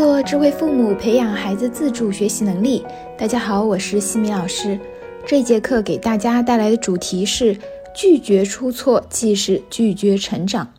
做智慧父母，培养孩子自主学习能力。大家好，我是西米老师。这节课给大家带来的主题是：拒绝出错，即是拒绝成长。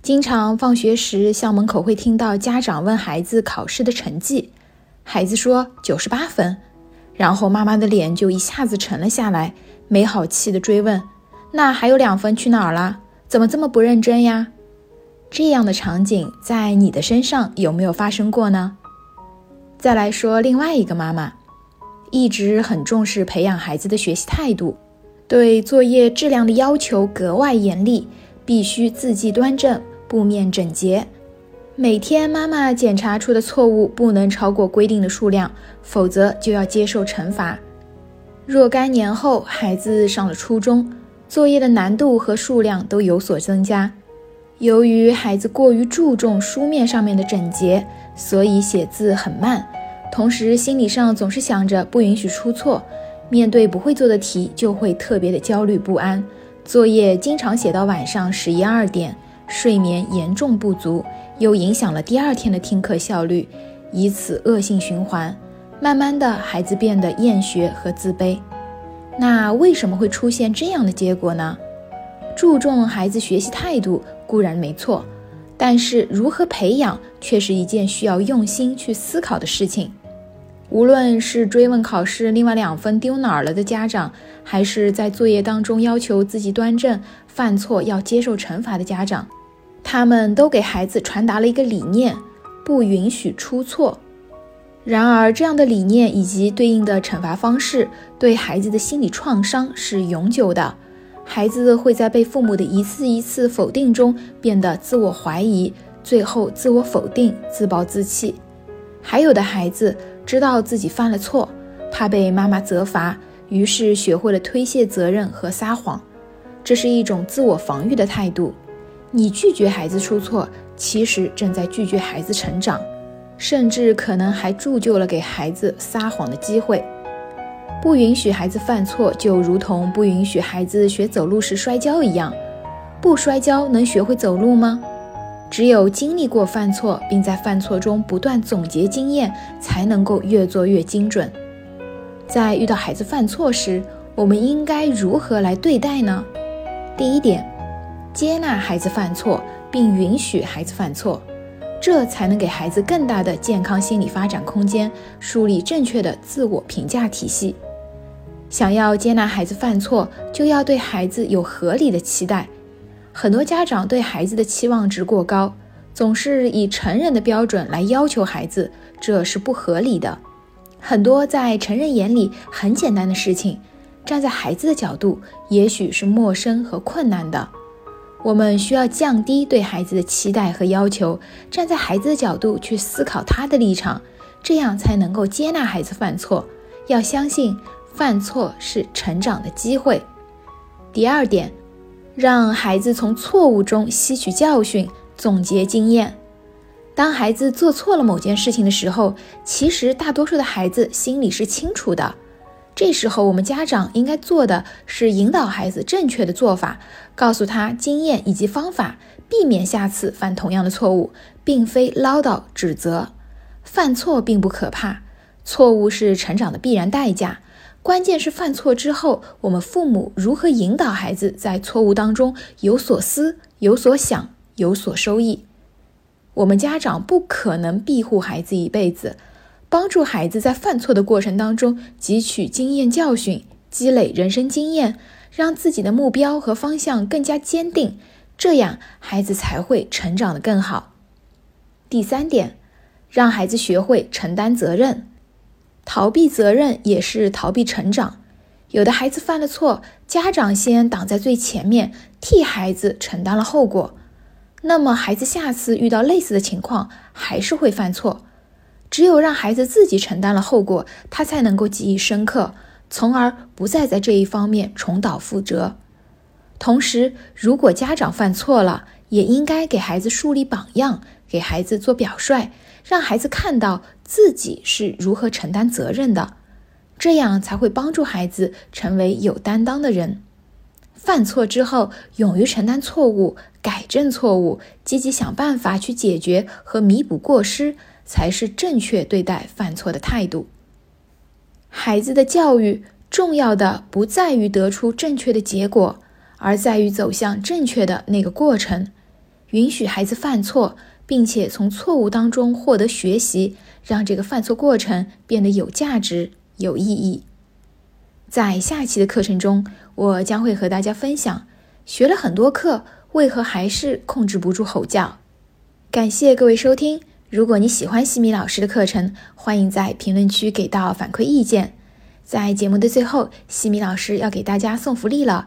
经常放学时，校门口会听到家长问孩子考试的成绩，孩子说九十八分，然后妈妈的脸就一下子沉了下来，没好气的追问：“那还有两分去哪儿了？怎么这么不认真呀？”这样的场景在你的身上有没有发生过呢？再来说另外一个妈妈，一直很重视培养孩子的学习态度，对作业质量的要求格外严厉，必须字迹端正、布面整洁。每天妈妈检查出的错误不能超过规定的数量，否则就要接受惩罚。若干年后，孩子上了初中，作业的难度和数量都有所增加。由于孩子过于注重书面上面的整洁，所以写字很慢，同时心理上总是想着不允许出错，面对不会做的题就会特别的焦虑不安，作业经常写到晚上十一二点，睡眠严重不足，又影响了第二天的听课效率，以此恶性循环，慢慢的孩子变得厌学和自卑。那为什么会出现这样的结果呢？注重孩子学习态度。固然没错，但是如何培养却是一件需要用心去思考的事情。无论是追问考试另外两分丢哪儿了的家长，还是在作业当中要求自己端正、犯错要接受惩罚的家长，他们都给孩子传达了一个理念：不允许出错。然而，这样的理念以及对应的惩罚方式，对孩子的心理创伤是永久的。孩子会在被父母的一次一次否定中变得自我怀疑，最后自我否定、自暴自弃。还有的孩子知道自己犯了错，怕被妈妈责罚，于是学会了推卸责任和撒谎，这是一种自我防御的态度。你拒绝孩子出错，其实正在拒绝孩子成长，甚至可能还铸就了给孩子撒谎的机会。不允许孩子犯错，就如同不允许孩子学走路时摔跤一样。不摔跤能学会走路吗？只有经历过犯错，并在犯错中不断总结经验，才能够越做越精准。在遇到孩子犯错时，我们应该如何来对待呢？第一点，接纳孩子犯错，并允许孩子犯错。这才能给孩子更大的健康心理发展空间，树立正确的自我评价体系。想要接纳孩子犯错，就要对孩子有合理的期待。很多家长对孩子的期望值过高，总是以成人的标准来要求孩子，这是不合理的。很多在成人眼里很简单的事情，站在孩子的角度，也许是陌生和困难的。我们需要降低对孩子的期待和要求，站在孩子的角度去思考他的立场，这样才能够接纳孩子犯错。要相信犯错是成长的机会。第二点，让孩子从错误中吸取教训，总结经验。当孩子做错了某件事情的时候，其实大多数的孩子心里是清楚的。这时候，我们家长应该做的是引导孩子正确的做法，告诉他经验以及方法，避免下次犯同样的错误，并非唠叨指责。犯错并不可怕，错误是成长的必然代价。关键是犯错之后，我们父母如何引导孩子在错误当中有所思、有所想、有所收益。我们家长不可能庇护孩子一辈子。帮助孩子在犯错的过程当中汲取经验教训，积累人生经验，让自己的目标和方向更加坚定，这样孩子才会成长的更好。第三点，让孩子学会承担责任，逃避责任也是逃避成长。有的孩子犯了错，家长先挡在最前面，替孩子承担了后果，那么孩子下次遇到类似的情况还是会犯错。只有让孩子自己承担了后果，他才能够记忆深刻，从而不再在这一方面重蹈覆辙。同时，如果家长犯错了，也应该给孩子树立榜样，给孩子做表率，让孩子看到自己是如何承担责任的，这样才会帮助孩子成为有担当的人。犯错之后，勇于承担错误，改正错误，积极想办法去解决和弥补过失。才是正确对待犯错的态度。孩子的教育重要的不在于得出正确的结果，而在于走向正确的那个过程。允许孩子犯错，并且从错误当中获得学习，让这个犯错过程变得有价值、有意义。在下期的课程中，我将会和大家分享，学了很多课，为何还是控制不住吼叫。感谢各位收听。如果你喜欢西米老师的课程，欢迎在评论区给到反馈意见。在节目的最后，西米老师要给大家送福利了。